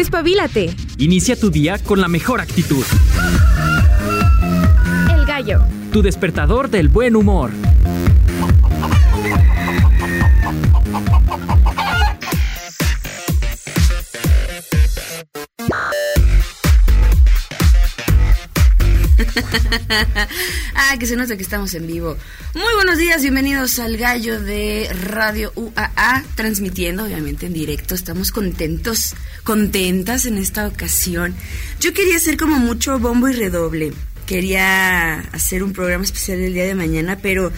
Despabilate. Inicia tu día con la mejor actitud. El gallo. Tu despertador del buen humor. ah, que se nota que estamos en vivo. Muy buenos días, bienvenidos al gallo de Radio UAA, transmitiendo obviamente en directo. Estamos contentos, contentas en esta ocasión. Yo quería hacer como mucho bombo y redoble. Quería hacer un programa especial el día de mañana, pero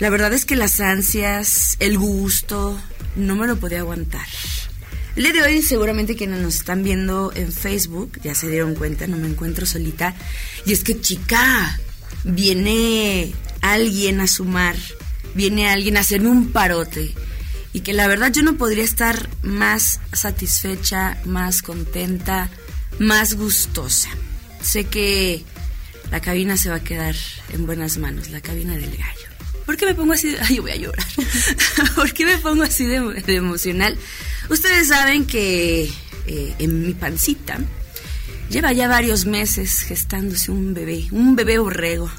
la verdad es que las ansias, el gusto, no me lo podía aguantar. El día de hoy seguramente quienes nos están viendo en Facebook ya se dieron cuenta, no me encuentro solita. Y es que chica, viene alguien a sumar, viene alguien a hacer un parote. Y que la verdad yo no podría estar más satisfecha, más contenta, más gustosa. Sé que la cabina se va a quedar en buenas manos, la cabina del gallo. ¿Por qué me pongo así? Ay, voy a llorar. ¿Por qué me pongo así de, de emocional? Ustedes saben que eh, en mi pancita lleva ya varios meses gestándose un bebé, un bebé borrego.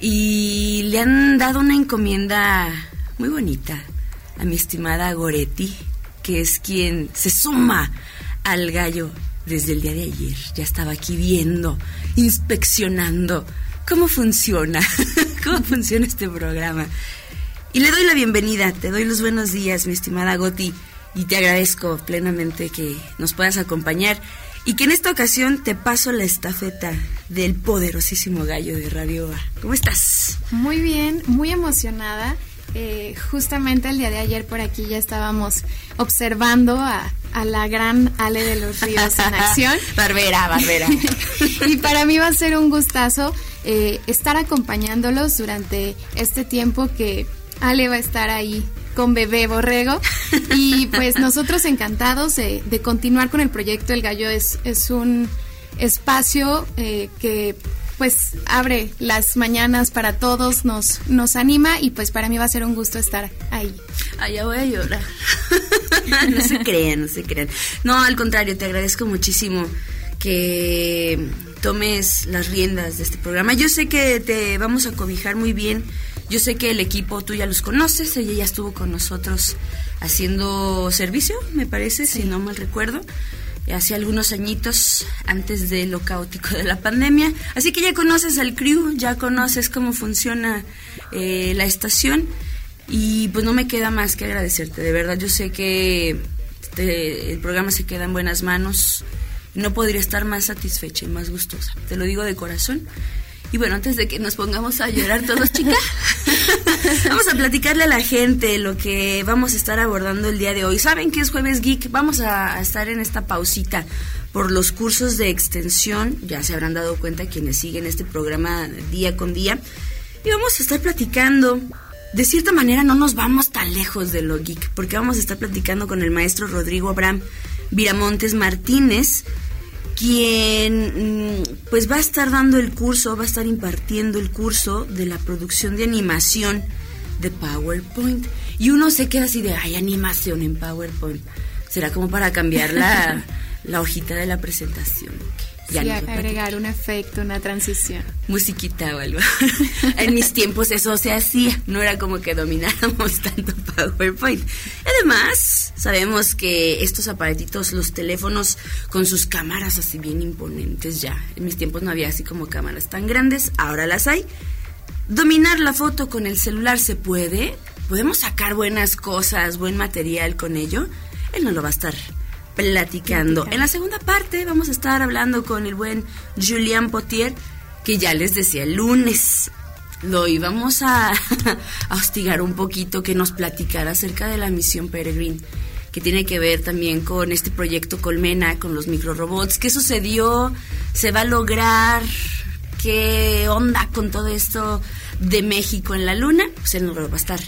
Y le han dado una encomienda muy bonita a mi estimada Goretti, que es quien se suma al gallo desde el día de ayer. Ya estaba aquí viendo, inspeccionando cómo funciona, cómo funciona este programa. Y le doy la bienvenida, te doy los buenos días, mi estimada Goti y te agradezco plenamente que nos puedas acompañar y que en esta ocasión te paso la estafeta del poderosísimo gallo de Radio A. ¿Cómo estás? Muy bien, muy emocionada. Eh, justamente el día de ayer por aquí ya estábamos observando a, la gran Ale de los Ríos en acción. barbera, barbera. y para mí va a ser un gustazo eh, estar acompañándolos durante este tiempo que Ale va a estar ahí con bebé borrego. Y pues nosotros encantados de, continuar con el proyecto. El Gallo es, es un espacio eh, que pues abre las mañanas para todos, nos, nos anima y pues para mí va a ser un gusto estar ahí. Allá voy a llorar. no se crean, no se crean. No, al contrario, te agradezco muchísimo que tomes las riendas de este programa. Yo sé que te vamos a cobijar muy bien yo sé que el equipo tú ya los conoces, ella ya estuvo con nosotros haciendo servicio, me parece, si no mal recuerdo, hace algunos añitos antes de lo caótico de la pandemia. Así que ya conoces al crew, ya conoces cómo funciona eh, la estación y pues no me queda más que agradecerte. De verdad, yo sé que el programa se queda en buenas manos. No podría estar más satisfecha y más gustosa. Te lo digo de corazón. Y bueno, antes de que nos pongamos a llorar todos, chicas, vamos a platicarle a la gente lo que vamos a estar abordando el día de hoy. ¿Saben que es Jueves Geek? Vamos a estar en esta pausita por los cursos de extensión. Ya se habrán dado cuenta quienes siguen este programa día con día. Y vamos a estar platicando. De cierta manera no nos vamos tan lejos de lo geek, porque vamos a estar platicando con el maestro Rodrigo Abraham Viramontes Martínez, quien mm, pues va a estar dando el curso, va a estar impartiendo el curso de la producción de animación de PowerPoint. Y uno se queda así de, hay animación en PowerPoint. Será como para cambiar la, la hojita de la presentación. Ya sí, agregar un efecto, una transición. Musiquita o algo. en mis tiempos eso se hacía, no era como que domináramos tanto PowerPoint. Además, sabemos que estos aparatitos, los teléfonos con sus cámaras así bien imponentes ya. En mis tiempos no había así como cámaras tan grandes, ahora las hay. Dominar la foto con el celular se puede. Podemos sacar buenas cosas, buen material con ello. Él no lo va a estar platicando. En la segunda parte vamos a estar hablando con el buen Julian Potier, que ya les decía el lunes. Lo íbamos a, a hostigar un poquito, que nos platicara acerca de la misión Peregrine, que tiene que ver también con este proyecto Colmena, con los microrobots. ¿Qué sucedió? ¿Se va a lograr? ¿Qué onda con todo esto de México en la Luna? Pues él nos va a estar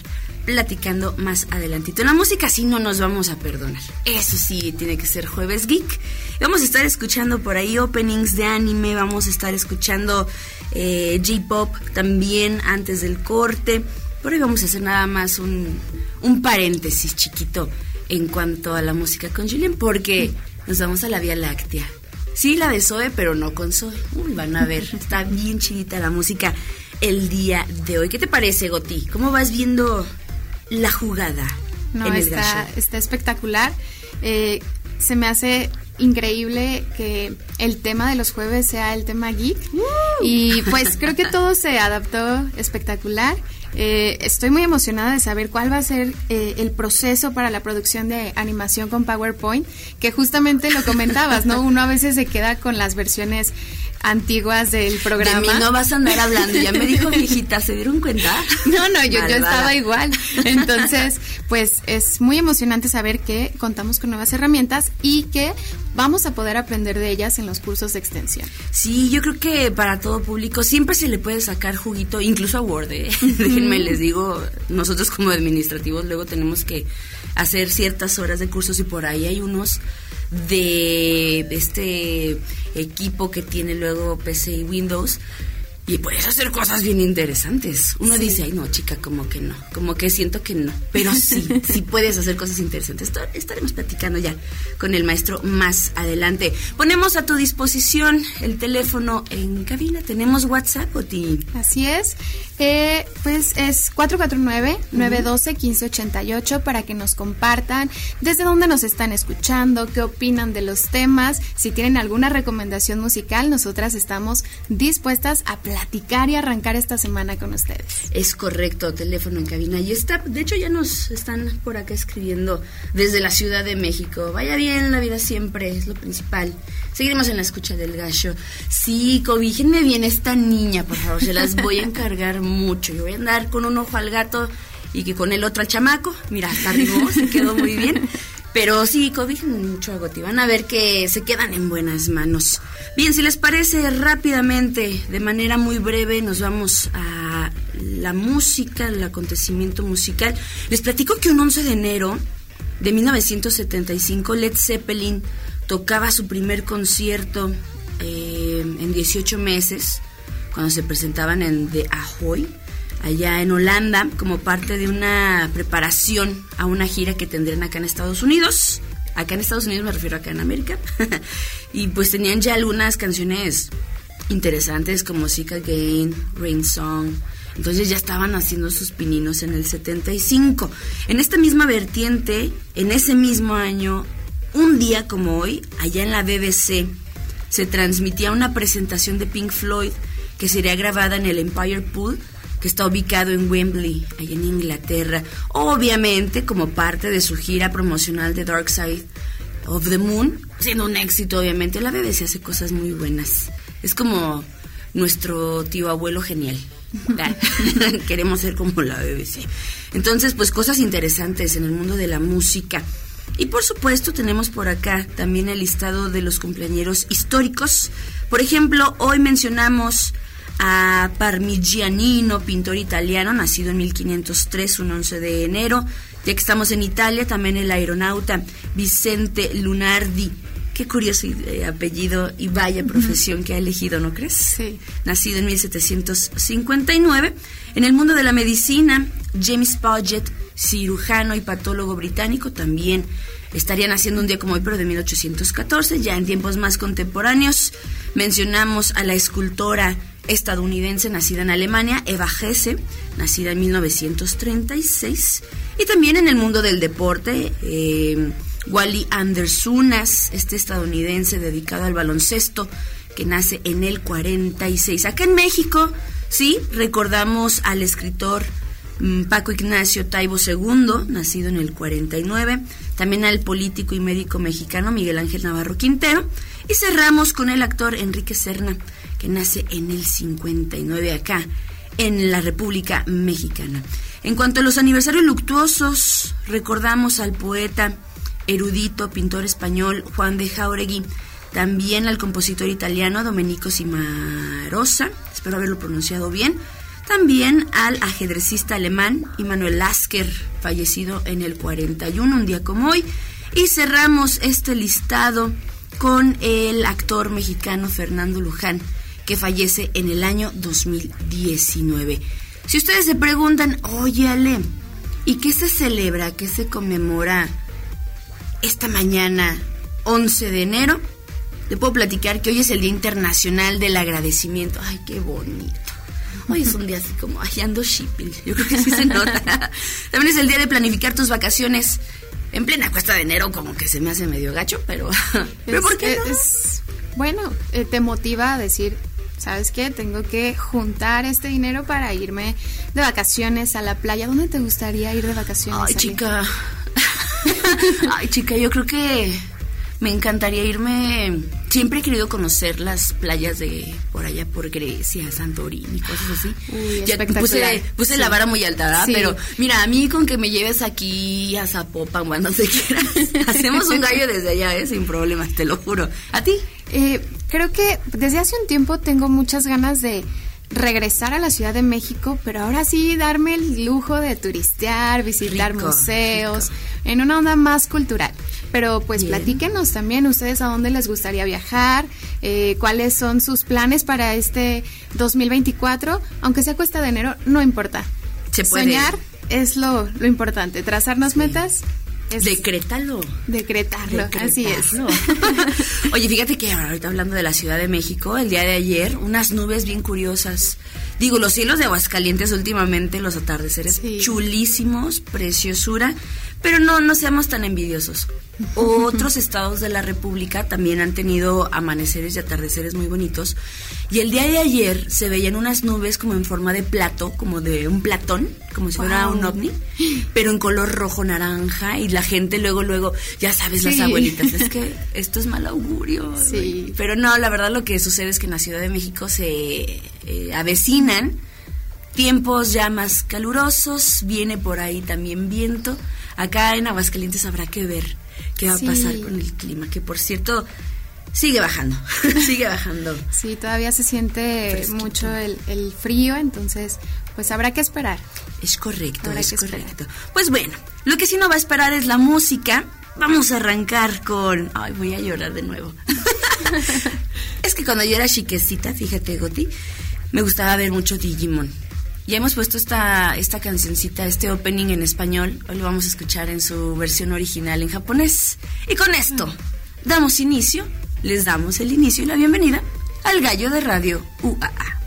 platicando más adelantito. La música sí no nos vamos a perdonar. Eso sí, tiene que ser jueves geek. Vamos a estar escuchando por ahí openings de anime, vamos a estar escuchando eh, J-Pop también antes del corte. Por ahí vamos a hacer nada más un, un paréntesis chiquito en cuanto a la música con Julian, porque nos vamos a la Vía Láctea. Sí, la de Zoe, pero no con Zoe. Uy, van a ver, está bien chidita la música el día de hoy. ¿Qué te parece, Goti? ¿Cómo vas viendo la jugada? No, está, está espectacular. Eh, se me hace increíble que el tema de los jueves sea el tema geek. Y pues creo que todo se adaptó espectacular. Eh, estoy muy emocionada de saber cuál va a ser eh, el proceso para la producción de animación con PowerPoint, que justamente lo comentabas, ¿no? Uno a veces se queda con las versiones antiguas del programa. De mí no vas a andar hablando, ya me dijo viejita, ¿se dieron cuenta? No, no, yo, yo estaba igual. Entonces, pues es muy emocionante saber que contamos con nuevas herramientas y que vamos a poder aprender de ellas en los cursos de extensión. Sí, yo creo que para todo público siempre se le puede sacar juguito, incluso a Word. ¿eh? Déjenme les digo, nosotros como administrativos luego tenemos que hacer ciertas horas de cursos y por ahí hay unos de este equipo que tiene luego PC y Windows y puedes hacer cosas bien interesantes. Uno dice, ay no, chica, como que no, como que siento que no. Pero sí, sí puedes hacer cosas interesantes. Estaremos platicando ya con el maestro más adelante. Ponemos a tu disposición el teléfono en cabina. ¿Tenemos WhatsApp, Oti? Así es. Eh, pues es 449-912-1588 para que nos compartan desde dónde nos están escuchando, qué opinan de los temas. Si tienen alguna recomendación musical, nosotras estamos dispuestas a platicar y arrancar esta semana con ustedes. Es correcto, teléfono en cabina. Y está, de hecho ya nos están por acá escribiendo desde la Ciudad de México. Vaya bien, la vida siempre es lo principal. Seguiremos en la escucha del gallo. Sí, cobíjenme bien esta niña, por favor, se las voy a encargar mucho. Yo voy a andar con un ojo al gato y que con el otro al chamaco. Mira, hasta arriba se quedó muy bien. Pero sí, cobijen mucho a Goti. Van a ver que se quedan en buenas manos. Bien, si les parece rápidamente, de manera muy breve, nos vamos a la música, el acontecimiento musical. Les platico que un 11 de enero de 1975, Led Zeppelin tocaba su primer concierto eh, en 18 meses, cuando se presentaban en The Ahoy allá en Holanda como parte de una preparación a una gira que tendrían acá en Estados Unidos. Acá en Estados Unidos me refiero acá en América. y pues tenían ya algunas canciones interesantes como Sick Again, Rain Song. Entonces ya estaban haciendo sus pininos en el 75. En esta misma vertiente, en ese mismo año, un día como hoy, allá en la BBC, se transmitía una presentación de Pink Floyd que sería grabada en el Empire Pool que está ubicado en Wembley, allá en Inglaterra, obviamente como parte de su gira promocional de Dark Side of the Moon, siendo un éxito, obviamente. La BBC hace cosas muy buenas. Es como nuestro tío abuelo genial. Queremos ser como la BBC. Entonces, pues cosas interesantes en el mundo de la música. Y por supuesto tenemos por acá también el listado de los cumpleañeros históricos. Por ejemplo, hoy mencionamos a Parmigianino, pintor italiano, nacido en 1503, un 11 de enero. Ya que estamos en Italia, también el aeronauta Vicente Lunardi. Qué curioso eh, apellido y vaya profesión que ha elegido, ¿no crees? Sí. Nacido en 1759. En el mundo de la medicina, James Paget, cirujano y patólogo británico, también estaría naciendo un día como hoy, pero de 1814. Ya en tiempos más contemporáneos, mencionamos a la escultora estadounidense nacida en Alemania, Eva Hesse, nacida en 1936, y también en el mundo del deporte, eh, Wally Andersunas, este estadounidense dedicado al baloncesto, que nace en el 46. Acá en México, sí, recordamos al escritor mm, Paco Ignacio Taibo II, nacido en el 49, también al político y médico mexicano Miguel Ángel Navarro Quintero, y cerramos con el actor Enrique Serna, que nace en el 59 acá, en la República Mexicana. En cuanto a los aniversarios luctuosos, recordamos al poeta, erudito, pintor español Juan de Jauregui, también al compositor italiano Domenico Cimarosa, espero haberlo pronunciado bien, también al ajedrecista alemán Immanuel Lasker, fallecido en el 41, un día como hoy, y cerramos este listado con el actor mexicano Fernando Luján, que fallece en el año 2019. Si ustedes se preguntan, oye Ale, ¿y qué se celebra, qué se conmemora esta mañana 11 de enero. Te puedo platicar que hoy es el Día Internacional del Agradecimiento. Ay, qué bonito. Hoy es un día así como, ay, ando shipping. Yo creo que sí se nota. También es el día de planificar tus vacaciones. En plena cuesta de enero como que se me hace medio gacho, pero... ¿Pero por qué no? es- bueno, eh, te motiva a decir, ¿sabes qué? Tengo que juntar este dinero para irme de vacaciones a la playa. ¿Dónde te gustaría ir de vacaciones? Ay, Ale? chica. Ay, chica, yo creo que me encantaría irme. Siempre he querido conocer las playas de por allá por Grecia, Santorini, cosas así. Uy, ya puse, puse Sí. la vara muy alta, ¿verdad? Sí. Pero mira, a mí con que me lleves aquí a Zapopan o a donde quieras, hacemos un gallo desde allá, ¿eh? sin problemas, te lo juro. ¿A ti? Eh, creo que desde hace un tiempo tengo muchas ganas de regresar a la Ciudad de México, pero ahora sí darme el lujo de turistear, visitar Rico, museos, en una onda más cultural. Pero pues Bien. platíquenos también ustedes a dónde les gustaría viajar, eh, cuáles son sus planes para este 2024, aunque sea cuesta de enero, no importa. Se puede. Soñar es lo, lo importante, trazarnos metas es Decrétalo. decretarlo, así es. Decretarlo. Oye, fíjate que ahorita hablando de la Ciudad de México, el día de ayer, unas nubes bien curiosas. Digo, los cielos de Aguascalientes últimamente, los atardeceres Sí. chulísimos, preciosura, pero no, no seamos tan envidiosos. Otros estados de la República también han tenido amaneceres y atardeceres muy bonitos. Y el día de ayer se veían unas nubes como en forma de plato, como de un platón, como si fuera Wow. un ovni, pero en color rojo naranja y la gente luego luego, ya sabes las abuelitas, es que esto es mal augurio. Sí. Pero no, la verdad lo que sucede es que en la Ciudad de México se eh, avecinan tiempos ya más calurosos, viene por ahí también viento. Acá en Aguascalientes habrá que ver qué va Sí. a pasar con el clima, que por cierto sigue bajando, sigue bajando. Sí, todavía se siente Fresquito. mucho el, el frío, entonces pues habrá que esperar. Es correcto, Habrá es esperar. correcto. Pues bueno, lo que sí no va a esperar es la música. Vamos a arrancar con... Ay, voy a llorar de nuevo. es que cuando yo era chiquecita, fíjate, Goti, me gustaba ver mucho Digimon. Ya hemos puesto esta, esta cancioncita, este opening en español. Hoy lo vamos a escuchar en su versión original en japonés. Y con esto, damos inicio, les damos el inicio y la bienvenida al gallo de radio UAA.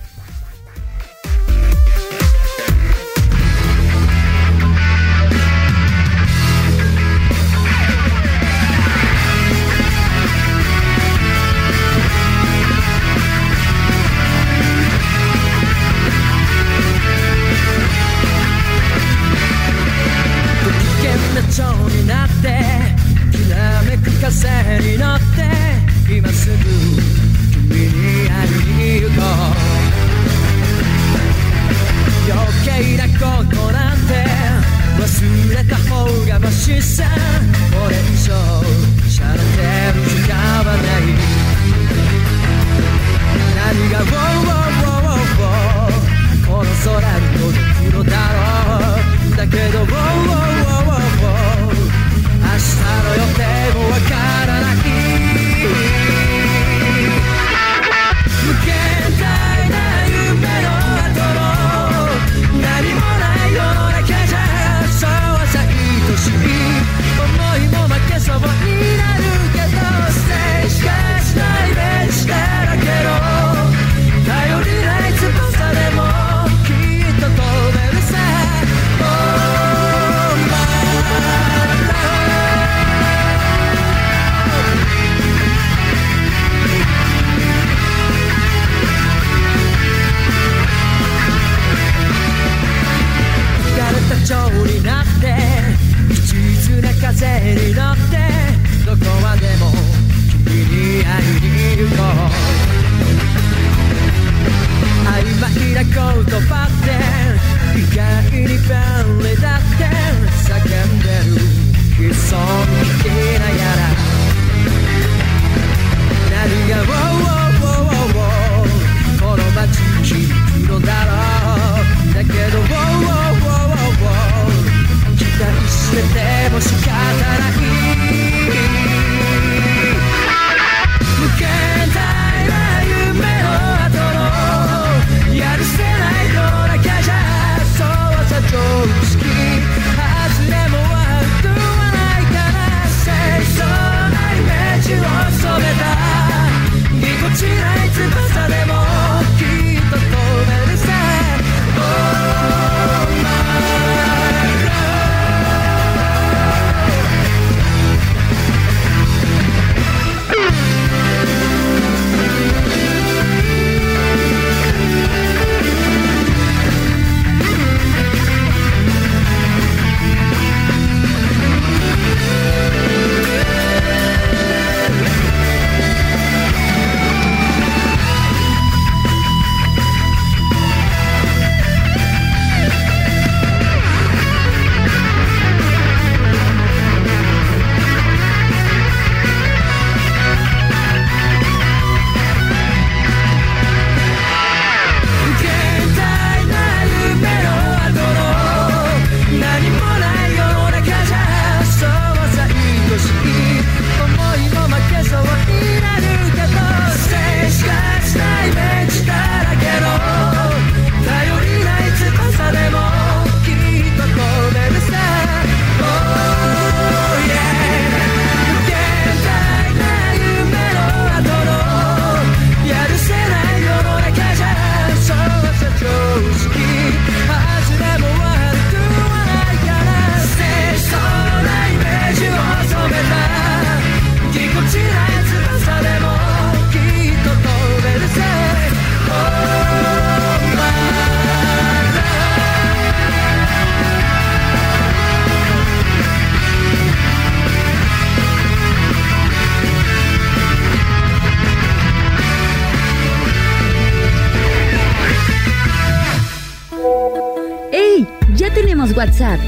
Tenemos WhatsApp.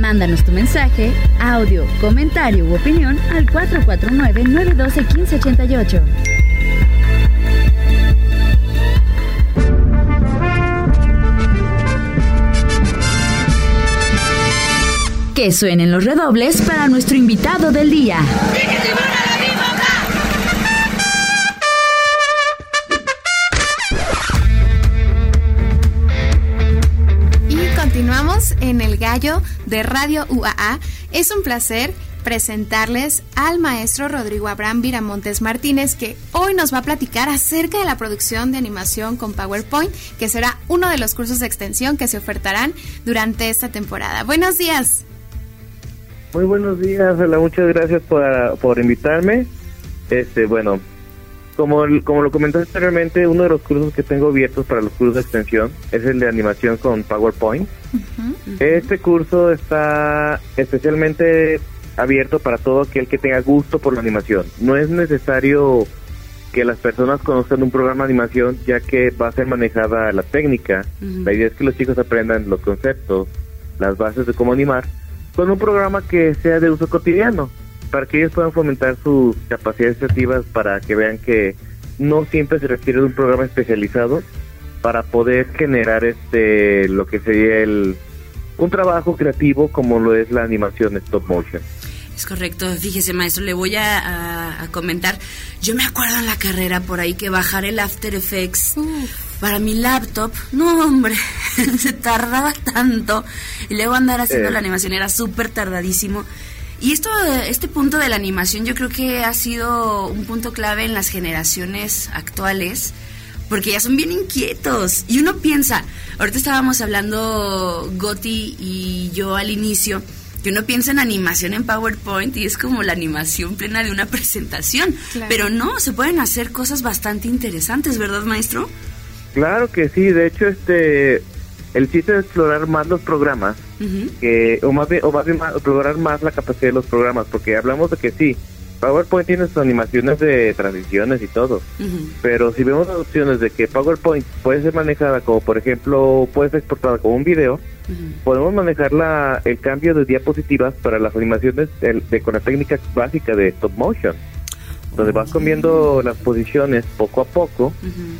Mándanos tu mensaje, audio, comentario u opinión al 449-912-1588. Que suenen los redobles para nuestro invitado del día. De Radio UAA. Es un placer presentarles al maestro Rodrigo Abraham Viramontes Martínez, que hoy nos va a platicar acerca de la producción de animación con PowerPoint, que será uno de los cursos de extensión que se ofertarán durante esta temporada. Buenos días. Muy buenos días, muchas gracias por, por invitarme. Este, bueno, como, como lo comenté anteriormente, uno de los cursos que tengo abiertos para los cursos de extensión es el de animación con PowerPoint. Este curso está especialmente abierto para todo aquel que tenga gusto por la animación. No es necesario que las personas conozcan un programa de animación ya que va a ser manejada la técnica. La idea es que los chicos aprendan los conceptos, las bases de cómo animar, con un programa que sea de uso cotidiano, para que ellos puedan fomentar sus capacidades creativas para que vean que no siempre se requiere de un programa especializado para poder generar este lo que sería el un trabajo creativo como lo es la animación stop motion. Es correcto, fíjese maestro, le voy a, a- a comentar. Yo me acuerdo en la carrera por ahí que bajar el After Effects para mi laptop, no hombre, se tardaba tanto. Y luego andar haciendo Eh. la animación era súper tardadísimo. Y esto, este punto de la animación yo creo que ha sido un punto clave en las generaciones actuales porque ya son bien inquietos. Y uno piensa, ahorita estábamos hablando Goti y yo al inicio, que uno piensa en animación en PowerPoint y es como la animación plena de una presentación. Claro. Pero no, se pueden hacer cosas bastante interesantes, ¿verdad, maestro? Claro que sí, de hecho este el chiste es explorar más los programas Que o más bien, o más bien explorar más la capacidad de los programas porque hablamos de que sí PowerPoint tiene sus animaciones de transiciones y todo pero si vemos las opciones de que PowerPoint puede ser manejada como por ejemplo puede ser exportada como un video podemos manejar la, el cambio de diapositivas para las animaciones del- de, con la técnica básica de stop motion donde vas cambiando las posiciones poco a poco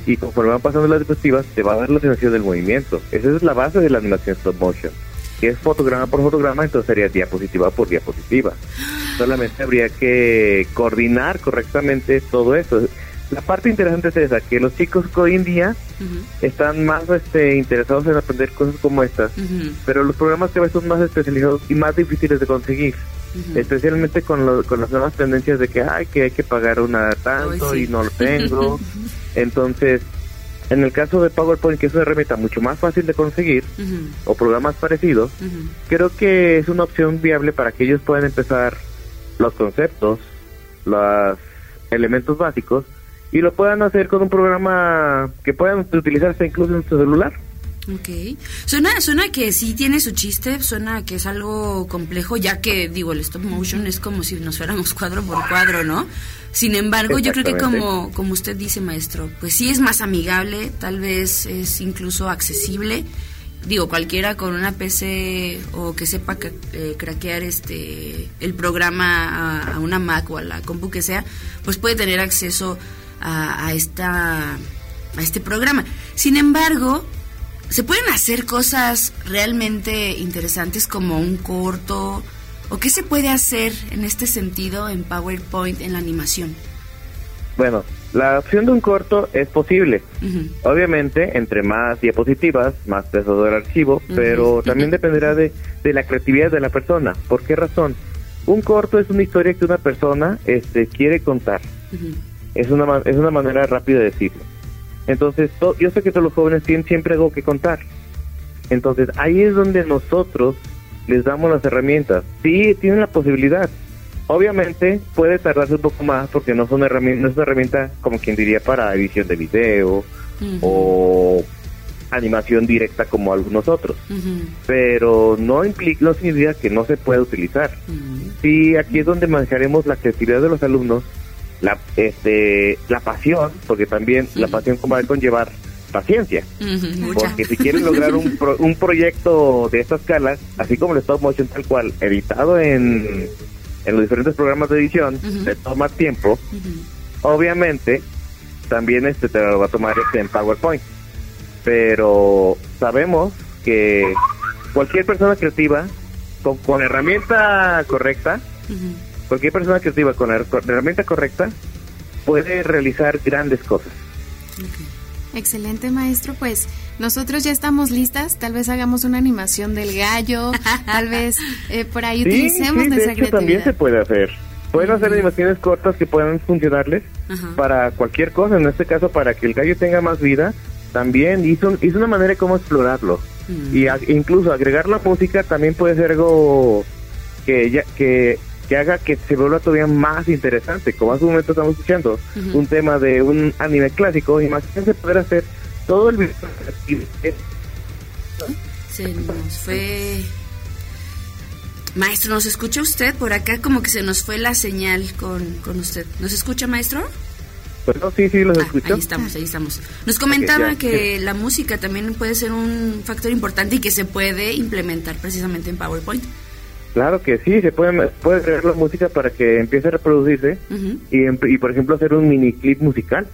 y conforme van pasando las diapositivas te va a dar la sensación del movimiento. Esa es la base de la animación stop motion. Si es fotograma por fotograma, entonces sería diapositiva por diapositiva. Solamente habría que coordinar correctamente todo eso. La parte interesante es esa, que los chicos hoy en día están más este, interesados en aprender cosas como estas, pero los programas que a veces son más especializados y más difíciles de conseguir. Especialmente con, lo- con las nuevas tendencias de que, ay, que hay que pagar una tanto sí. y no lo tengo. Entonces, en el caso de PowerPoint, que es una herramienta mucho más fácil de conseguir, o programas parecidos, creo que es una opción viable para que ellos puedan empezar los conceptos, los elementos básicos, y lo puedan hacer con un programa que puedan utilizarse incluso en su celular. Ok. Suena, suena que sí tiene su chiste, suena que es algo complejo, ya que, digo, el stop motion es como si nos fuéramos cuadro por cuadro, ¿no? Sin embargo, yo creo que como, como usted dice, maestro, pues sí es más amigable, tal vez es incluso accesible. Digo, cualquiera con una PC o que sepa eh, craquear este el programa a, a una Mac o a la compu que sea, pues puede tener acceso a, a esta a este programa. Sin embargo, se pueden hacer cosas realmente interesantes como un corto o qué se puede hacer en este sentido en PowerPoint en la animación. Bueno, la opción de un corto es posible. Obviamente, entre más diapositivas, más peso del archivo, pero también dependerá de, de la creatividad de la persona. ¿Por qué razón? Un corto es una historia que una persona este, quiere contar. Es una, es una manera rápida de decirlo. Entonces, to- yo sé que todos los jóvenes tienen siempre algo que contar. Entonces, ahí es donde nosotros les damos las herramientas. Sí, tienen la posibilidad. Obviamente, puede tardarse un poco más porque no, son herramientas, no es una herramienta, como quien diría, para edición de video o animación directa como algunos otros. Pero no implica, no significa que no se pueda utilizar. Sí, aquí es donde manejaremos la creatividad de los alumnos, la este la pasión, porque también la pasión va a conllevar paciencia. Porque si quieren lograr un, pro- un proyecto de esta escala, así como el stop motion tal cual, editado en, en los diferentes programas de edición, Ujú. te toma tiempo, obviamente también este te lo va a tomar este en PowerPoint. Pero sabemos que cualquier persona creativa con, con herramienta correcta. Cualquier persona creativa con la con la herramienta correcta puede realizar grandes cosas. Excelente maestro, pues nosotros ya estamos listas, tal vez hagamos una animación del gallo, tal vez eh, por ahí Sí, utilicemos sí, de nuestra hecho también se puede hacer. Pueden hacer animaciones cortas que puedan funcionarles Ajá. para cualquier cosa, en este caso para que el gallo tenga más vida, también hizo, hizo una manera de cómo explorarlo. Mm. Y a- incluso agregar la música también puede ser algo que, ya, que, que haga que se vuelva todavía más interesante. Como hace un momento estamos escuchando Ujú. un tema de un anime clásico, imagínense poder hacer todo el video. Se nos fue. Maestro, ¿nos escucha usted? Por acá como que se nos fue la señal con, con usted. ¿Nos escucha, maestro? Bueno, sí, sí, los Ah, escucho. ahí estamos, ahí estamos. Nos comentaba ya. que la música también puede ser un factor importante y que se puede implementar precisamente en PowerPoint. Claro que sí, se puede, puede agregar la música para que empiece a reproducirse y, em- y, por ejemplo, hacer un mini clip musical.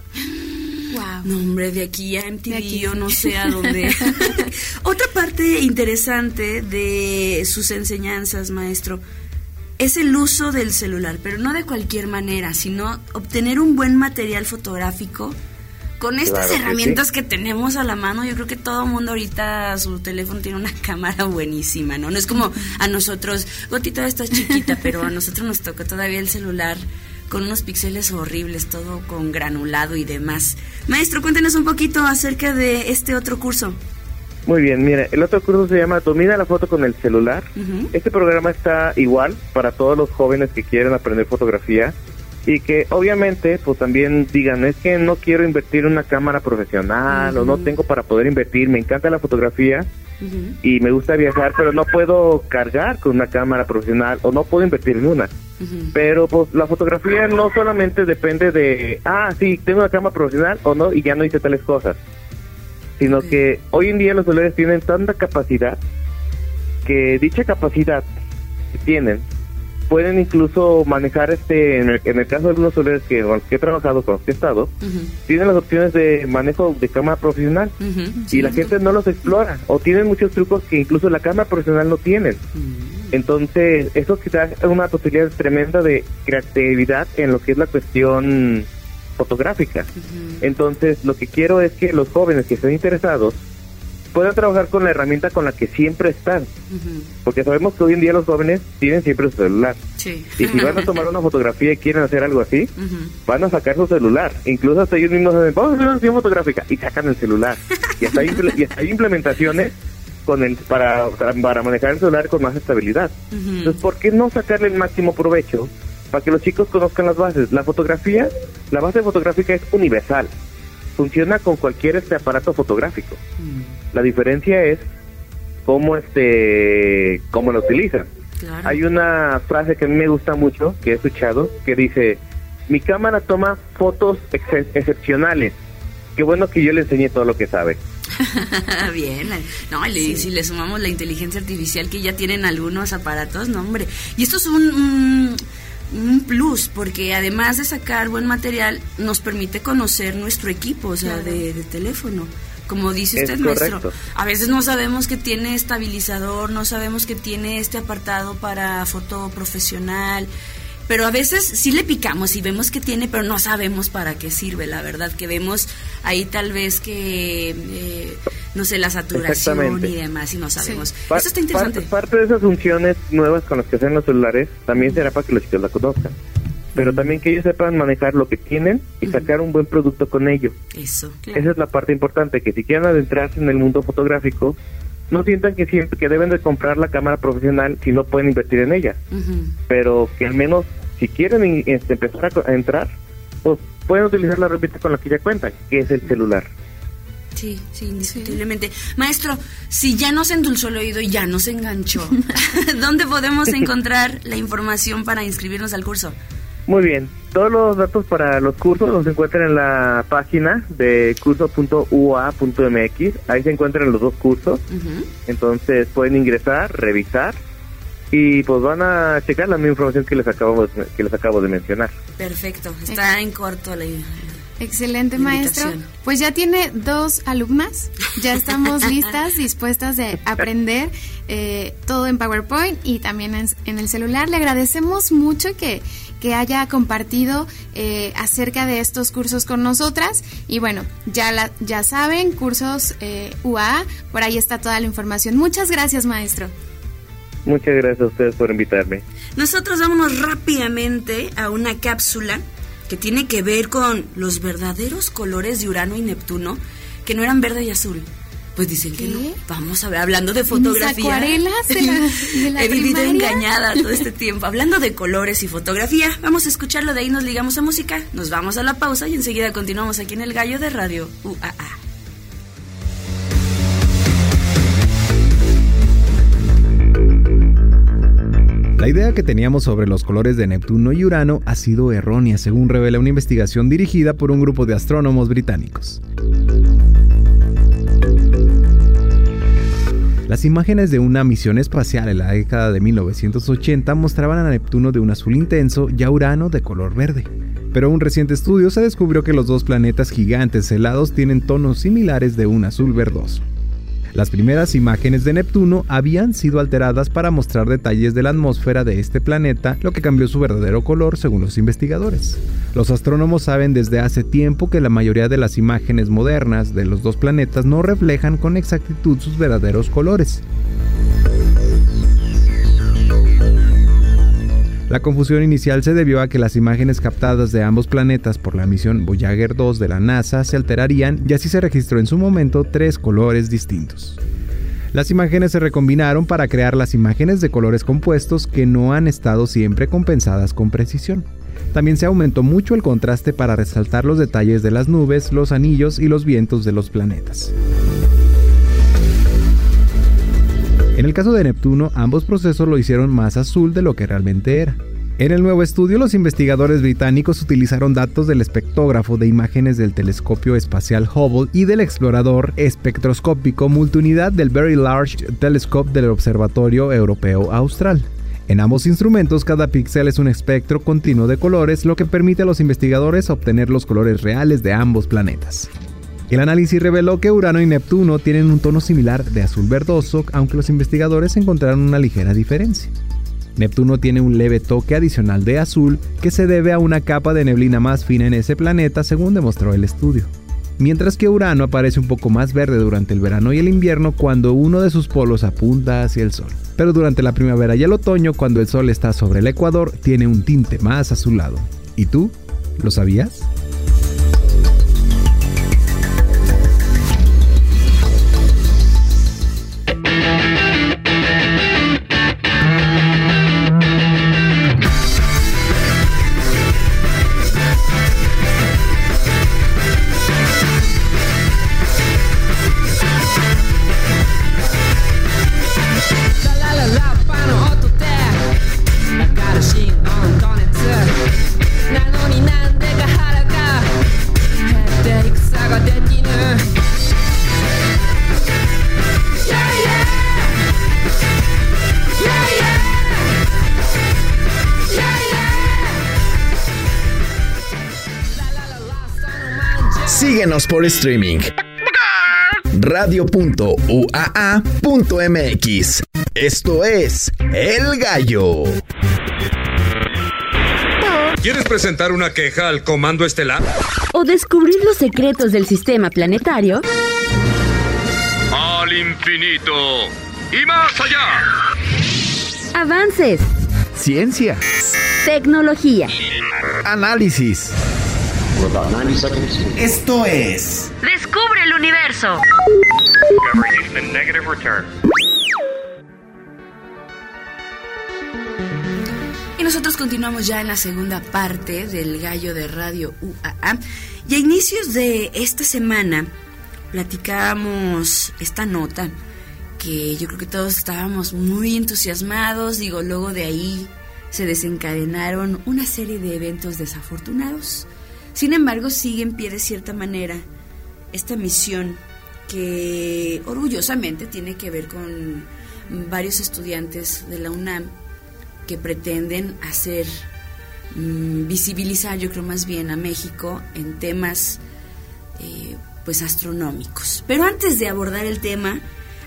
Wow. No, hombre, de aquí a MTV De aquí. yo no sé a dónde. Otra parte interesante de sus enseñanzas, maestro, es el uso del celular, pero no de cualquier manera, sino obtener un buen material fotográfico. Con estas Claro que herramientas que tenemos a la mano, yo creo que todo mundo ahorita su teléfono tiene una cámara buenísima, ¿no? No es como a nosotros, Gotita estás chiquita, pero a nosotros nos tocó todavía el celular con unos píxeles horribles, todo con granulado y demás. Maestro, cuéntenos un poquito acerca de este otro curso. Muy bien, mire, el otro curso se llama Domina la foto con el celular. Este programa está igual para todos los jóvenes que quieren aprender fotografía y que obviamente pues también digan, es que no quiero invertir en una cámara profesional o no tengo para poder invertir, me encanta la fotografía y me gusta viajar, pero no puedo cargar con una cámara profesional o no puedo invertir en una. Pero pues la fotografía no solamente depende de, ah, sí, tengo una cámara profesional o no y ya no hice tales cosas, sino que hoy en día los celulares tienen tanta capacidad que dicha capacidad que tienen pueden incluso manejar este, en el, en el caso de algunos celulares que, con los que he trabajado, con los que he estado, tienen las opciones de manejo de cámara profesional y la gente no los explora o tienen muchos trucos que incluso la cámara profesional no tienen. Mm. Entonces, eso quizás es una posibilidad tremenda de creatividad en lo que es la cuestión fotográfica. Entonces, lo que quiero es que los jóvenes que estén interesados puedan trabajar con la herramienta con la que siempre están, Ujú. porque sabemos que hoy en día los jóvenes tienen siempre su celular. Sí. Y si van a tomar una fotografía y quieren hacer algo así, Ujú. van a sacar su celular. Incluso hasta ellos mismos dicen, vamos a hacer una sesión fotográfica y sacan el celular. Y hasta hay, y hasta hay implementaciones con el para, para manejar el celular con más estabilidad. Ujú. Entonces, ¿por qué no sacarle el máximo provecho para que los chicos conozcan las bases? La fotografía, la base fotográfica es universal. Funciona con cualquier este aparato fotográfico. Mm. La diferencia es cómo este cómo lo utilizan. Claro. Hay una frase que a mí me gusta mucho, que he escuchado, que dice, mi cámara toma fotos ex- excepcionales. Qué bueno que yo le enseñé todo lo que sabe. Bien, no, y le- si le sumamos la inteligencia artificial que ya tienen algunos aparatos, no, hombre. Y esto es un, un, un plus, porque además de sacar buen material, nos permite conocer nuestro equipo, o sea, de, de teléfono. Como dice usted, maestro, a veces no sabemos que tiene estabilizador, no sabemos que tiene este apartado para foto profesional, pero a veces sí le picamos y vemos que tiene, pero no sabemos para qué sirve, la verdad, que vemos ahí tal vez que, eh, no sé, la saturación y demás y no sabemos. Eso está interesante. Parte, parte de esas funciones nuevas con las que hacen los celulares también será para que los chicos la conozcan. Pero también que ellos sepan manejar lo que tienen y sacar un buen producto con ello. Eso. Esa es la parte importante, que si quieren adentrarse en el mundo fotográfico, no sientan que siempre que deben de comprar la cámara profesional si no pueden invertir en ella. Pero que al menos si quieren este, empezar a entrar, pues pueden utilizar la herramienta con la que ya cuentan, que es el celular. Sí, sí, indiscutiblemente. Maestro, si ya nos endulzó el oído y ya nos enganchó, ¿dónde podemos encontrar la información para inscribirnos al curso? Muy bien. Todos los datos para los cursos los encuentran en la página de curso.ua.mx. Ahí se encuentran los dos cursos. Entonces pueden ingresar, revisar y pues van a checar la misma información que les acabo de, que les acabo de mencionar. Perfecto, está en corto la Excelente, maestro. Pues ya tiene dos alumnas, ya estamos listas, dispuestas de aprender eh, todo en PowerPoint y también en, en el celular. Le agradecemos mucho que, que haya compartido eh, acerca de estos cursos con nosotras. Y bueno, ya, la, ya saben, cursos eh, UA, por ahí está toda la información. Muchas gracias, maestro. Muchas gracias a ustedes por invitarme. Nosotros vámonos rápidamente a una cápsula que tiene que ver con los verdaderos colores de Urano y Neptuno, que no eran verde y azul. Pues dicen que no. Vamos a ver, hablando de fotografía. acuarelas de la- de la He vivido primaria? engañada todo este tiempo. Hablando de colores y fotografía, vamos a escucharlo, de ahí nos ligamos a música, nos vamos a la pausa y enseguida continuamos aquí en el Gallo de Radio UAA. La idea que teníamos sobre los colores de Neptuno y Urano ha sido errónea, según revela una investigación dirigida por un grupo de astrónomos británicos. Las imágenes de una misión espacial en la década de 1980 mostraban a Neptuno de un azul intenso y a Urano de color verde. Pero un reciente estudio se descubrió que los dos planetas gigantes helados tienen tonos similares de un azul verdoso. Las primeras imágenes de Neptuno habían sido alteradas para mostrar detalles de la atmósfera de este planeta, lo que cambió su verdadero color según los investigadores. Los astrónomos saben desde hace tiempo que la mayoría de las imágenes modernas de los dos planetas no reflejan con exactitud sus verdaderos colores. La confusión inicial se debió a que las imágenes captadas de ambos planetas por la misión Voyager 2 de la NASA se alterarían y así se registró en su momento tres colores distintos. Las imágenes se recombinaron para crear las imágenes de colores compuestos que no han estado siempre compensadas con precisión. También se aumentó mucho el contraste para resaltar los detalles de las nubes, los anillos y los vientos de los planetas. En el caso de Neptuno, ambos procesos lo hicieron más azul de lo que realmente era. En el nuevo estudio, los investigadores británicos utilizaron datos del espectógrafo de imágenes del telescopio espacial Hubble y del explorador espectroscópico multiunidad del Very Large Telescope del Observatorio Europeo Austral. En ambos instrumentos, cada píxel es un espectro continuo de colores, lo que permite a los investigadores obtener los colores reales de ambos planetas. El análisis reveló que Urano y Neptuno tienen un tono similar de azul verdoso, aunque los investigadores encontraron una ligera diferencia. Neptuno tiene un leve toque adicional de azul que se debe a una capa de neblina más fina en ese planeta, según demostró el estudio. Mientras que Urano aparece un poco más verde durante el verano y el invierno cuando uno de sus polos apunta hacia el sol. Pero durante la primavera y el otoño, cuando el sol está sobre el ecuador, tiene un tinte más azulado. ¿Y tú? ¿Lo sabías? Síguenos por streaming. Radio.uaa.mx. Esto es El Gallo. ¿Quieres presentar una queja al Comando Estelar? ¿O descubrir los secretos del sistema planetario? Al infinito y más allá. Avances, Ciencia. tecnología, Análisis. Esto es Descubre el universo. Y nosotros continuamos ya en la segunda parte del gallo de radio UAA. Y a inicios de esta semana platicábamos esta nota que yo creo que todos estábamos muy entusiasmados. Digo, luego de ahí se desencadenaron una serie de eventos desafortunados. Sin embargo, sigue en pie de cierta manera esta misión que orgullosamente tiene que ver con varios estudiantes de la UNAM que pretenden hacer mm, visibilizar, yo creo más bien a México en temas eh, pues astronómicos. Pero antes de abordar el tema,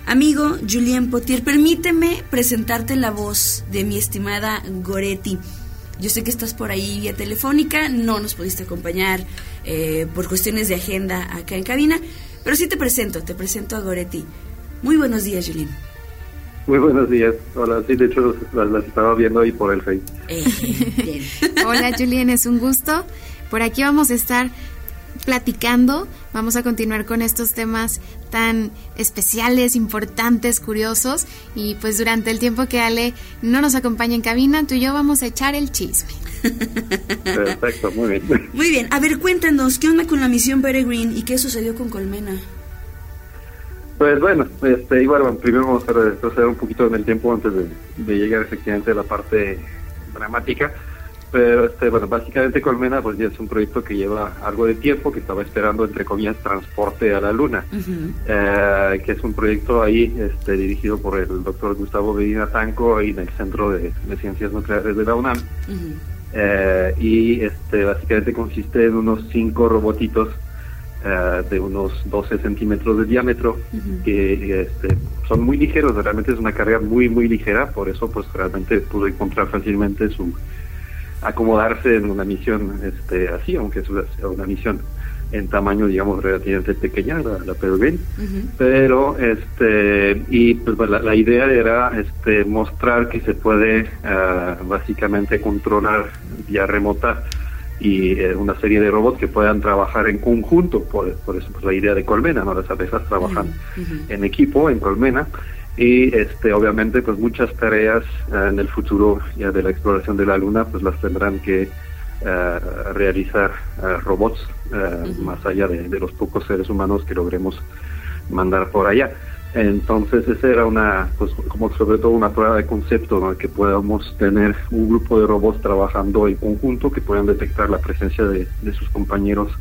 amigo Julien Potier, permíteme presentarte la voz de mi estimada Goretti. Yo sé que estás por ahí vía telefónica, no nos pudiste acompañar eh, por cuestiones de agenda acá en cabina, pero sí te presento, te presento a Goretti. Muy buenos días, Julien. Muy buenos días. Hola, sí, de hecho las, las estaba viendo ahí por el Face. Eh, bien. Hola Julien, es un gusto. Por aquí vamos a estar platicando, vamos a continuar con estos temas tan especiales, importantes, curiosos y pues durante el tiempo que Ale no nos acompaña en cabina, tú y yo vamos a echar el chisme. Perfecto, muy bien. Muy bien, a ver, cuéntanos, ¿qué onda con la misión Peregrine y qué sucedió con Colmena? Pues bueno, este, igual bueno, primero vamos a retroceder un poquito en el tiempo antes de, de llegar efectivamente a la parte dramática. Pero este, bueno, básicamente Colmena pues ya es un proyecto que lleva algo de tiempo, que estaba esperando entre comillas transporte a la luna, eh, que es un proyecto ahí este, dirigido por el doctor Gustavo Medina Tanco ahí en el Centro de, de Ciencias Nucleares de la UNAM. Eh, y este básicamente consiste en unos cinco robotitos eh, de unos 12 centímetros de diámetro que este, son muy ligeros, realmente es una carga muy muy ligera, por eso pues realmente pudo encontrar fácilmente su acomodarse en una misión este así, aunque es una, misión en tamaño digamos relativamente pequeña la, la Peregrine. Pero este y pues la, la idea era este mostrar que se puede ah, básicamente controlar vía remota y eh, una serie de robots que puedan trabajar en conjunto por, por eso pues la idea de Colmena no las abejas trabajan en equipo en Colmena y este obviamente pues muchas tareas eh, en el futuro ya de la exploración de la luna pues las tendrán que eh, realizar eh, robots más allá de, de los pocos seres humanos que logremos mandar por allá. Entonces esa era una pues como sobre todo una prueba de concepto ¿no? que podamos tener un grupo de robots trabajando en conjunto que puedan detectar la presencia de, de sus compañeros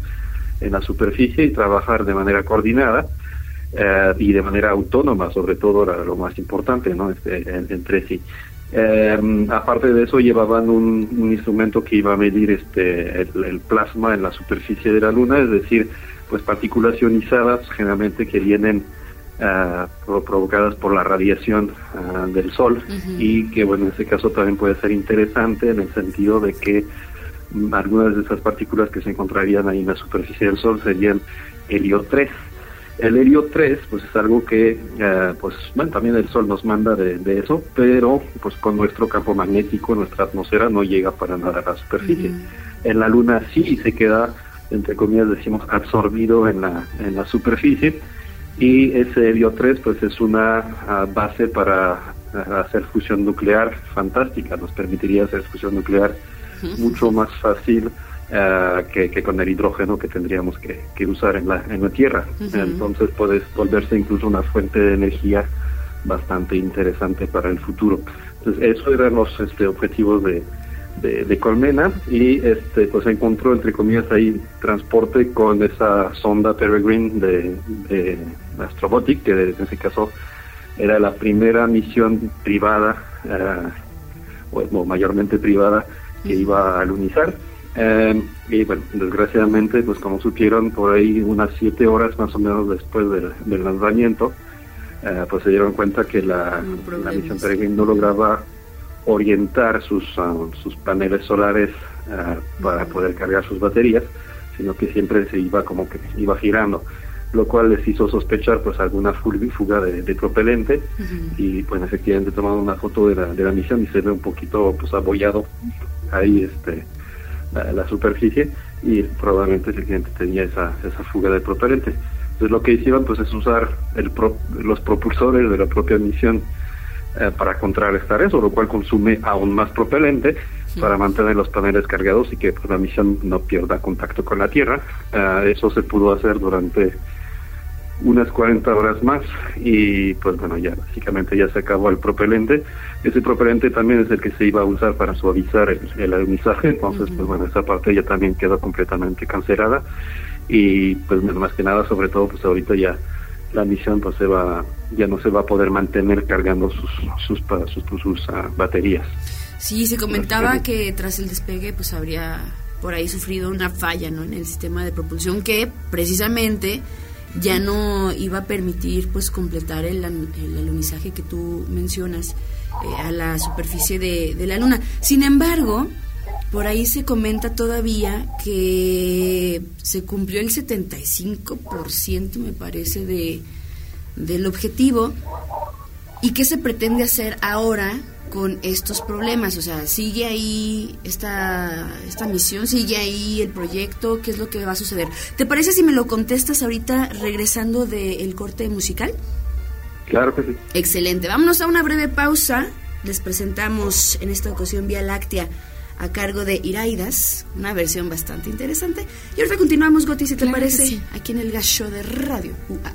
en la superficie y trabajar de manera coordinada eh, y de manera autónoma, sobre todo era lo más importante, ¿no? Este, en- entre sí. Eh, aparte de eso, llevaban un, un instrumento que iba a medir este, el, el plasma en la superficie de la Luna, es decir, pues partículas ionizadas generalmente que vienen pro- provocadas por la radiación ah, del Sol y que, bueno, en este caso también puede ser interesante en el sentido de que mm, algunas de esas partículas que se encontrarían ahí en la superficie del Sol serían helio 3. El helio 3, pues es algo que, eh, pues, bueno, también el Sol nos manda de, de eso, pero pues con nuestro campo magnético, nuestra atmósfera no llega para nada a la superficie. En la Luna sí se queda, entre comillas decimos, absorbido en la, en la superficie, y ese helio 3, pues es una ah, base para ah, hacer fusión nuclear fantástica, nos permitiría hacer fusión nuclear mucho más fácil eh, que, que con el hidrógeno que tendríamos que, que usar en la, en la Tierra. Entonces puede volverse incluso una fuente de energía bastante interesante para el futuro. Entonces, esos eran los este, objetivos de, de, de Colmena y este pues encontró entre comillas ahí transporte con esa sonda Peregrine de, de Astrobotic, que en ese caso era la primera misión privada, eh, o, o mayormente privada, que iba a alunizar. Eh, y bueno, desgraciadamente, pues como supieron, por ahí unas siete horas más o menos después del, del lanzamiento, eh, pues se dieron cuenta que la, la misión Peregrine no lograba orientar sus, ah, sus paneles solares ah, para poder cargar sus baterías, sino que siempre se iba como que iba girando, lo cual les hizo sospechar pues alguna fuga de, de propelente. Y pues efectivamente tomaron una foto de la, de la misión y se ve un poquito pues abollado. Ahí este la, la superficie y probablemente efectivamente tenía esa, esa fuga de propelente. Entonces lo que hicieron pues es usar el pro- los propulsores de la propia misión eh, para contrarrestar eso, lo cual consume aún más propelente para mantener los paneles cargados y que pues, la misión no pierda contacto con la Tierra. Eh, eso se pudo hacer durante unas 40 horas más y pues bueno, ya básicamente ya se acabó el propelente. Ese propelente también es el que se iba a usar para suavizar el, el alunizaje, entonces pues bueno, esa parte ya también quedó completamente cancelada y pues más que nada, sobre todo pues ahorita ya la misión pues se va ya no se va a poder mantener cargando sus sus sus, sus, sus ah, baterías. Sí, se comentaba que tras el despegue pues habría por ahí sufrido una falla ¿no? en el sistema de propulsión que precisamente ya no iba a permitir pues completar el, el alunizaje que tú mencionas eh, a la superficie de, de, la luna. Sin embargo, por ahí se comenta todavía que se cumplió el 75% me parece de del objetivo y qué se pretende hacer ahora con estos problemas? O sea, ¿sigue ahí esta, esta misión? ¿Sigue ahí el proyecto? ¿Qué es lo que va a suceder? ¿Te parece si me lo contestas ahorita regresando del corte musical? Claro que sí. Excelente. Vámonos a una breve pausa. Les presentamos en esta ocasión Vía Láctea a cargo de Iraidas, una versión bastante interesante. Y ahora continuamos, Goti, si te Claro parece, sí. aquí en el Gasho de Radio UAA.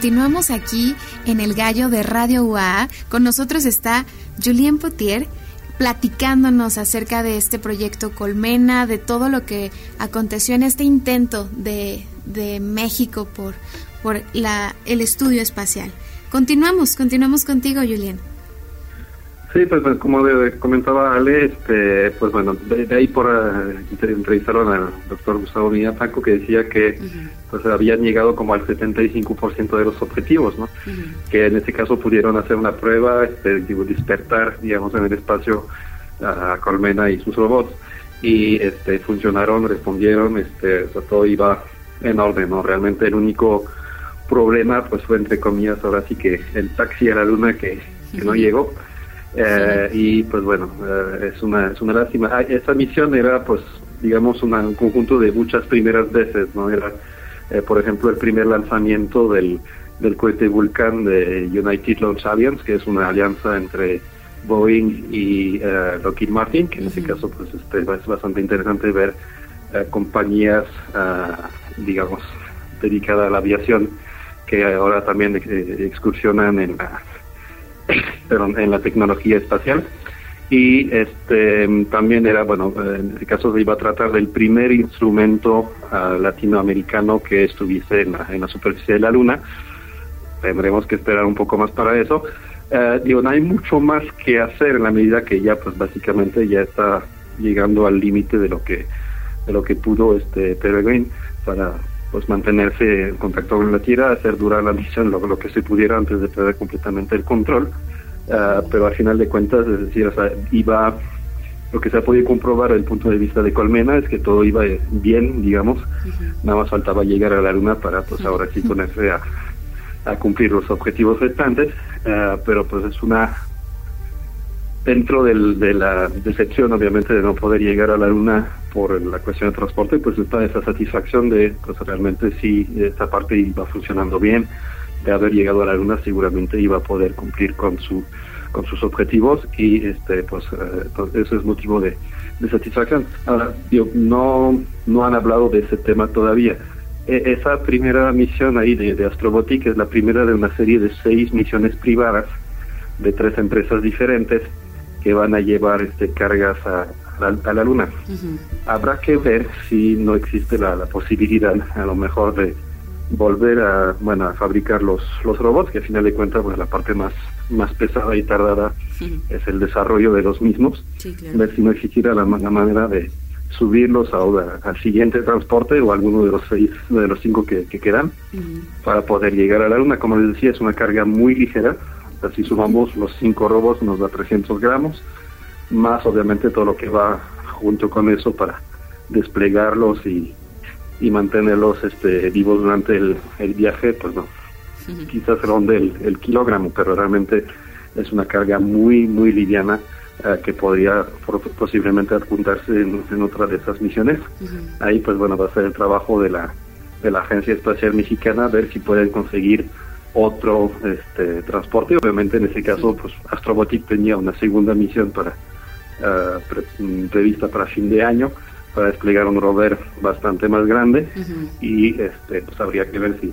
Continuamos aquí en el gallo de Radio UA. Con nosotros está Julien Potier platicándonos acerca de este proyecto Colmena, de todo lo que aconteció en este intento de, de México por, por la, el estudio espacial. Continuamos, continuamos contigo, Julien. Sí, pues, pues, como de- comentaba Ale, este, pues bueno, de, de ahí por entre- entrevistaron al doctor Gustavo Villatanco que decía que pues habían llegado como al 75% de los objetivos, ¿no? Que en este caso pudieron hacer una prueba, este, digo, despertar, digamos, en el espacio a Colmena y sus robots. Y este, funcionaron, respondieron, este, o sea, todo iba en orden, ¿no? Realmente el único problema pues fue entre comillas ahora sí que el taxi a la luna que, que no llegó eh, y pues bueno eh, es una es una lástima. Ah, esa misión era pues digamos una- un conjunto de muchas primeras veces no era eh, por ejemplo el primer lanzamiento del del cohete Vulcan de United Launch Alliance que es una alianza entre Boeing y eh, Lockheed Martin que en ese caso pues este, es bastante interesante ver eh, compañías ah, digamos dedicadas a la aviación que ahora también excursionan en la, perdón, en la tecnología espacial. Y este también era, bueno, en este caso se iba a tratar del primer instrumento ah, latinoamericano que estuviese en la, en la superficie de la Luna. Tendremos que esperar un poco más para eso. Eh, digo, no hay mucho más que hacer en la medida que ya, pues básicamente ya está llegando al límite de lo que de lo que pudo este Peregrine para pues mantenerse en contacto con la Tierra, hacer durar la misión lo, lo que se pudiera antes de perder completamente el control. Ah, pero al final de cuentas, es decir, o sea, iba lo que se ha podido comprobar desde el punto de vista de Colmena es que todo iba bien, digamos, nada más faltaba llegar a la Luna para pues ahora sí ponerse a, a cumplir los objetivos restantes, Ah, pero pues es una dentro del, de la decepción obviamente de no poder llegar a la luna por la cuestión de transporte pues está esa satisfacción de pues realmente si esta parte iba funcionando bien de haber llegado a la luna seguramente iba a poder cumplir con su con sus objetivos y este pues eh, pues, eso es motivo de, satisfacción. Ahora digo, no no han hablado de ese tema todavía. E- esa primera misión ahí de, de Astrobotic es la primera de una serie de seis misiones privadas de tres empresas diferentes que van a llevar este cargas a, a la, a la luna. Habrá que ver si no existe la, la posibilidad, a lo mejor, de volver a, bueno, a fabricar los, los robots, que a final de cuentas, pues la parte más, más pesada y tardada es el desarrollo de los mismos. Sí, claro. Ver si no existiera la, la manera de subirlos a, al siguiente transporte o alguno de los seis, de los cinco que, que quedan para poder llegar a la luna. Como les decía, es una carga muy ligera. Si sumamos los cinco robos nos da 300 gramos, más obviamente todo lo que va junto con eso para desplegarlos y, y mantenerlos este, vivos durante el, el viaje, pues no, quizás ronde el, el kilogramo, pero realmente es una carga muy, muy liviana eh, que podría posiblemente apuntarse en, en otra de esas misiones. Ahí pues bueno va a ser el trabajo de la de la Agencia Espacial Mexicana ver si pueden conseguir otro este transporte. Obviamente en ese caso pues Astrobotic tenía una segunda misión para pre- mm, prevista para fin de año para desplegar un rover bastante más grande y este pues habría que ver si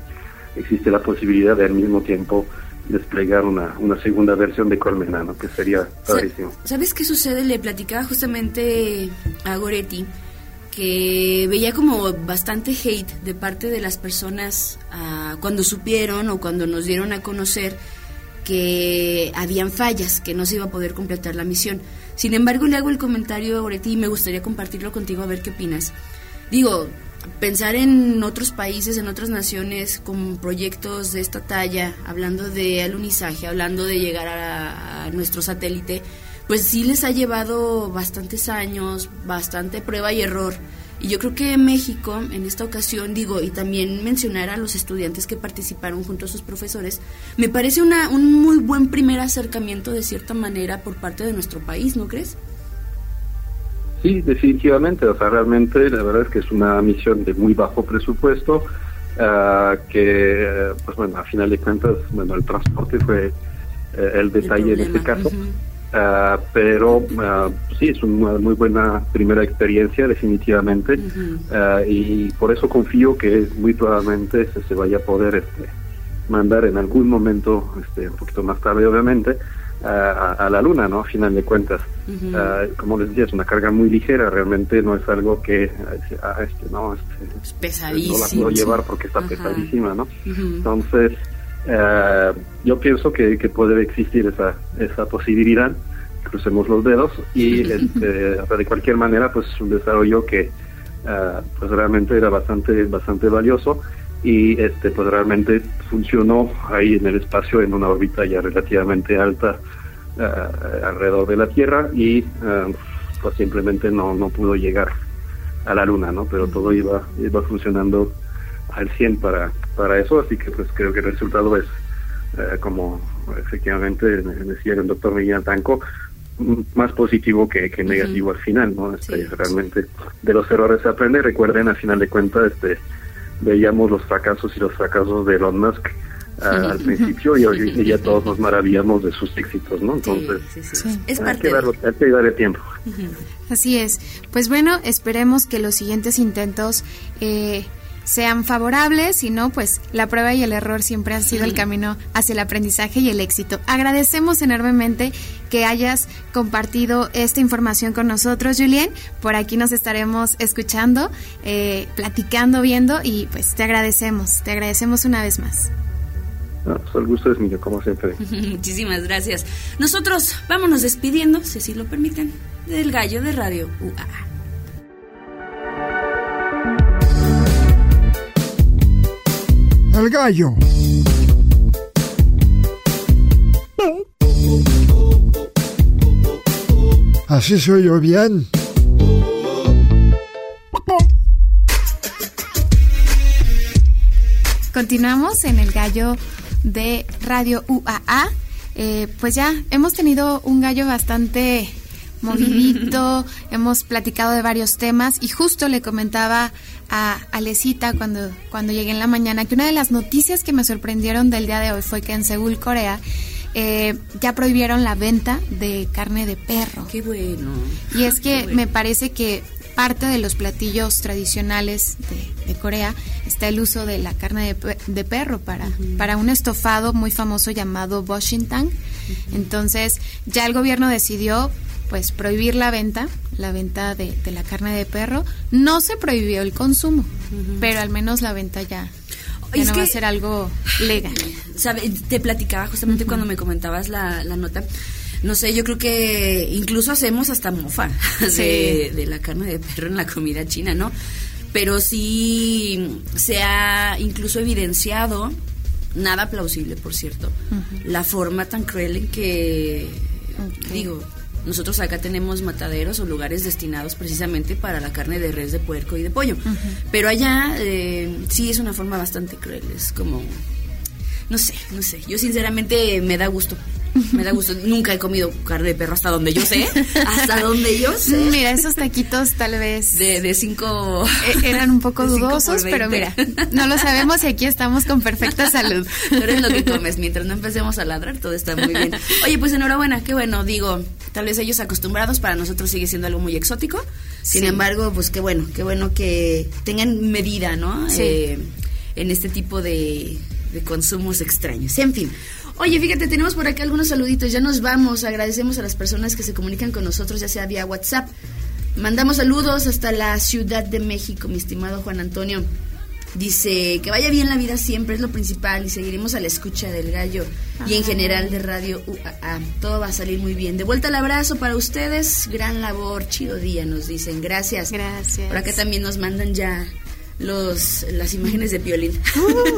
existe la posibilidad de al mismo tiempo desplegar una, una segunda versión de Colmena, ¿no? que sería padrísimo. ¿Sabes qué sucede? Le platicaba justamente a Goretti que veía como bastante hate de parte de las personas ah, cuando supieron o cuando nos dieron a conocer que habían fallas, que no se iba a poder completar la misión. Sin embargo, le hago el comentario a Goretti y me gustaría compartirlo contigo a ver qué opinas. Digo, pensar en otros países, en otras naciones con proyectos de esta talla, hablando de alunizaje, hablando de llegar a, a nuestro satélite, pues sí les ha llevado bastantes años, bastante prueba y error. Y yo creo que México, en esta ocasión, digo, y también mencionar a los estudiantes que participaron junto a sus profesores, me parece una, un muy buen primer acercamiento de cierta manera por parte de nuestro país, ¿no crees? Sí, definitivamente. O sea, realmente la verdad es que es una misión de muy bajo presupuesto, ah, que, pues bueno, a final de cuentas, bueno, el transporte fue eh, el detalle en este caso. Ah, pero ah, sí, es una muy buena primera experiencia, definitivamente. Ah, y por eso confío que muy probablemente se, se vaya a poder este, mandar en algún momento, este, un poquito más tarde obviamente, a, la luna, ¿no? A final de cuentas. Ah, como les decía, es una carga muy ligera, realmente no es algo que, ah, este, no, este, Es no la pesadísimo. puedo llevar porque está Ajá. pesadísima, ¿no? Entonces, eh, yo pienso que, que puede existir esa, esa posibilidad, crucemos los dedos, y este, de cualquier manera, pues un desarrollo que eh, pues realmente era bastante, bastante valioso y este pues realmente funcionó ahí en el espacio en una órbita ya relativamente alta eh, alrededor de la Tierra y pues simplemente no, no pudo llegar a la Luna, ¿no? Pero todo iba, iba funcionando al 100 para, para eso, así que pues creo que el resultado es, eh, como efectivamente decía el doctor Miguel Tanco, más positivo que, que negativo al final, ¿no? Este, Realmente de los errores se aprende, recuerden, al final de cuentas, este, veíamos los fracasos y los fracasos de Elon Musk ah, al principio y hoy y ya todos nos maravillamos de sus éxitos, ¿no? Entonces, Es hay, parte que de- darlo- hay que darle tiempo. Así es. Pues bueno, esperemos que los siguientes intentos eh, sean favorables, si no, pues la prueba y el error siempre han sido el camino hacia el aprendizaje y el éxito. Agradecemos enormemente que hayas compartido esta información con nosotros, Julien. Por aquí nos estaremos escuchando, eh, platicando, viendo y pues te agradecemos, te agradecemos una vez más. No, pues el gusto es mío, como siempre. Muchísimas gracias. Nosotros vámonos despidiendo, si así lo permiten, del gallo de Radio UAA. El gallo. Así soy yo bien. Continuamos en el gallo de Radio UAA. Eh, pues ya hemos tenido un gallo bastante movidito, hemos platicado de varios temas y justo le comentaba a Alecita cuando, cuando llegué en la mañana que una de las noticias que me sorprendieron del día de hoy fue que en Seúl, Corea, eh, ya prohibieron la venta de carne de perro. Qué bueno. Y es que bueno. me parece que parte de los platillos tradicionales de, de Corea está el uso de la carne de, de perro para, para un estofado muy famoso llamado Boshintang. Entonces ya el gobierno decidió pues prohibir la venta, la venta de, de la carne de perro. No se prohibió el consumo, pero al menos la venta ya, ya Es no va a que- ser algo legal. sabe, te platicaba justamente cuando me comentabas la, la nota. No sé, yo creo que incluso hacemos hasta mofa de, Sí. de la carne de perro en la comida china, ¿no? Pero sí se ha incluso evidenciado, nada plausible, por cierto, la forma tan cruel en que, digo, nosotros acá tenemos mataderos o lugares destinados precisamente para la carne de res, de puerco y de pollo. Pero allá eh, sí es una forma bastante cruel, es como... No sé, no sé. Yo sinceramente me da gusto. Me da gusto. Nunca he comido carne de perro hasta donde yo sé. Hasta donde yo sé. Mira, esos taquitos tal vez De, de cinco... e- eran un poco dudosos, pero mira, no lo sabemos y aquí estamos con perfecta salud. Tú eres lo que comes. Mientras no empecemos a ladrar, todo está muy bien. Oye, pues enhorabuena, qué bueno. Digo, tal vez ellos acostumbrados, para nosotros sigue siendo algo muy exótico. Sin Sí. embargo, pues qué bueno, qué bueno que tengan medida, ¿no? Sí. Eh, en este tipo de, de consumos extraños. En fin. Oye, fíjate, tenemos por acá algunos saluditos. Ya nos vamos. Agradecemos a las personas que se comunican con nosotros, ya sea vía WhatsApp. Mandamos saludos hasta la Ciudad de México, mi estimado Juan Antonio. Dice que vaya bien la vida siempre, es lo principal, y seguiremos a la escucha del gallo y en general de Radio UAA. Todo va a salir muy bien. De vuelta el abrazo para ustedes, gran labor, chido día, nos dicen. Gracias. Gracias. Por acá también nos mandan ya los las imágenes de Piolín.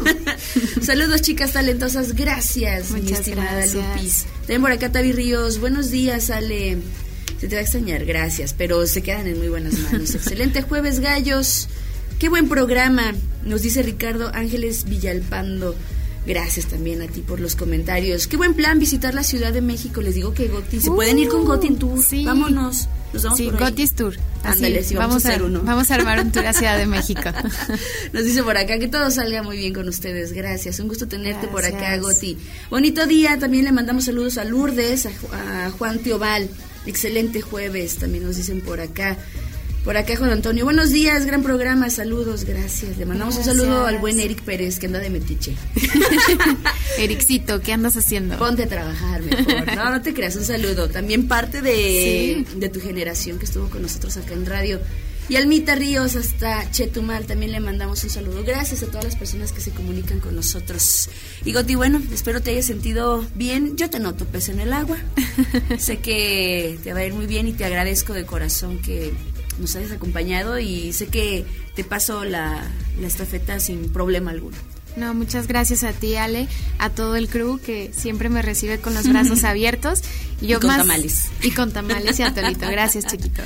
Saludos, chicas talentosas, gracias, mi Muchas estimada gracias. Lupis. También por acá Tavi Ríos, buenos días, Ale. Se te va a extrañar, gracias, pero se quedan en muy buenas manos. Excelente jueves, gallos. Qué buen programa, nos dice Ricardo Ángeles Villalpando. Gracias también a ti por los comentarios. Qué buen plan visitar la Ciudad de México. Les digo que Goti, se pueden ir con Goti en tour. sí. Vámonos. Nos vamos Sí. Gotis Tour. Ándale, sí, vamos, a hacer uno. Vamos a armar un tour a Ciudad de México. Nos dice por acá que todo salga muy bien con ustedes. Gracias. Un gusto tenerte por acá. Goti. Bonito día. También le mandamos saludos a Lourdes, a, a Juan Teobal. Excelente jueves, también nos dicen por acá. Por acá Juan Antonio, buenos días, gran programa, saludos, gracias. Le mandamos un saludo al buen Eric Pérez que anda de metiche. Ericito, ¿qué andas haciendo? Ponte a trabajar mejor. No, no te creas, un saludo. También parte de, Sí. de tu generación que estuvo con nosotros acá en radio. Y Almita Ríos hasta Chetumal también le mandamos un saludo. Gracias a todas las personas que se comunican con nosotros. Y Goti, bueno, espero te hayas sentido bien. Yo te noto pez en el agua. sé que te va a ir muy bien y te agradezco de corazón que nos hayas acompañado y sé que te paso la, la estafeta sin problema alguno. No, muchas gracias a ti, Ale, a todo el crew que siempre me recibe con los brazos abiertos. Y con más- tamales. Y con tamales y atolito. Gracias, chiquito.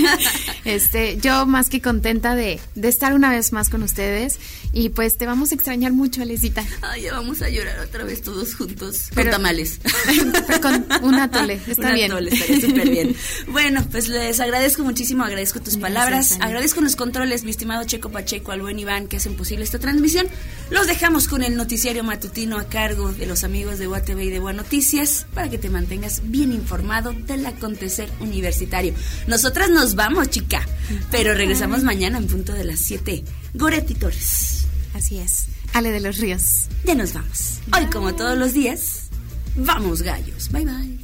este, yo más que contenta de, de estar una vez más con ustedes. Y pues te vamos a extrañar mucho, Alecita. Ay, ya vamos a llorar otra vez todos juntos. Pero- con tamales. Pero con un atole, está Un bien. atole, estaría súper bien. Bueno, pues les agradezco muchísimo, agradezco tus palabras, agradezco los controles, mi estimado Checo Pacheco, al buen Iván, que hacen posible esta transmisión. Los dejamos con el noticiario matutino a cargo de los amigos de UATV y de Buenas Noticias para que te mantengas bien informado del acontecer universitario. Nosotras nos vamos, chica, pero regresamos mañana en punto de las 7. Goretti Torres. Así es. Ale de los Ríos. Ya nos vamos. Hoy, como todos los días, vamos gallos. Bye bye.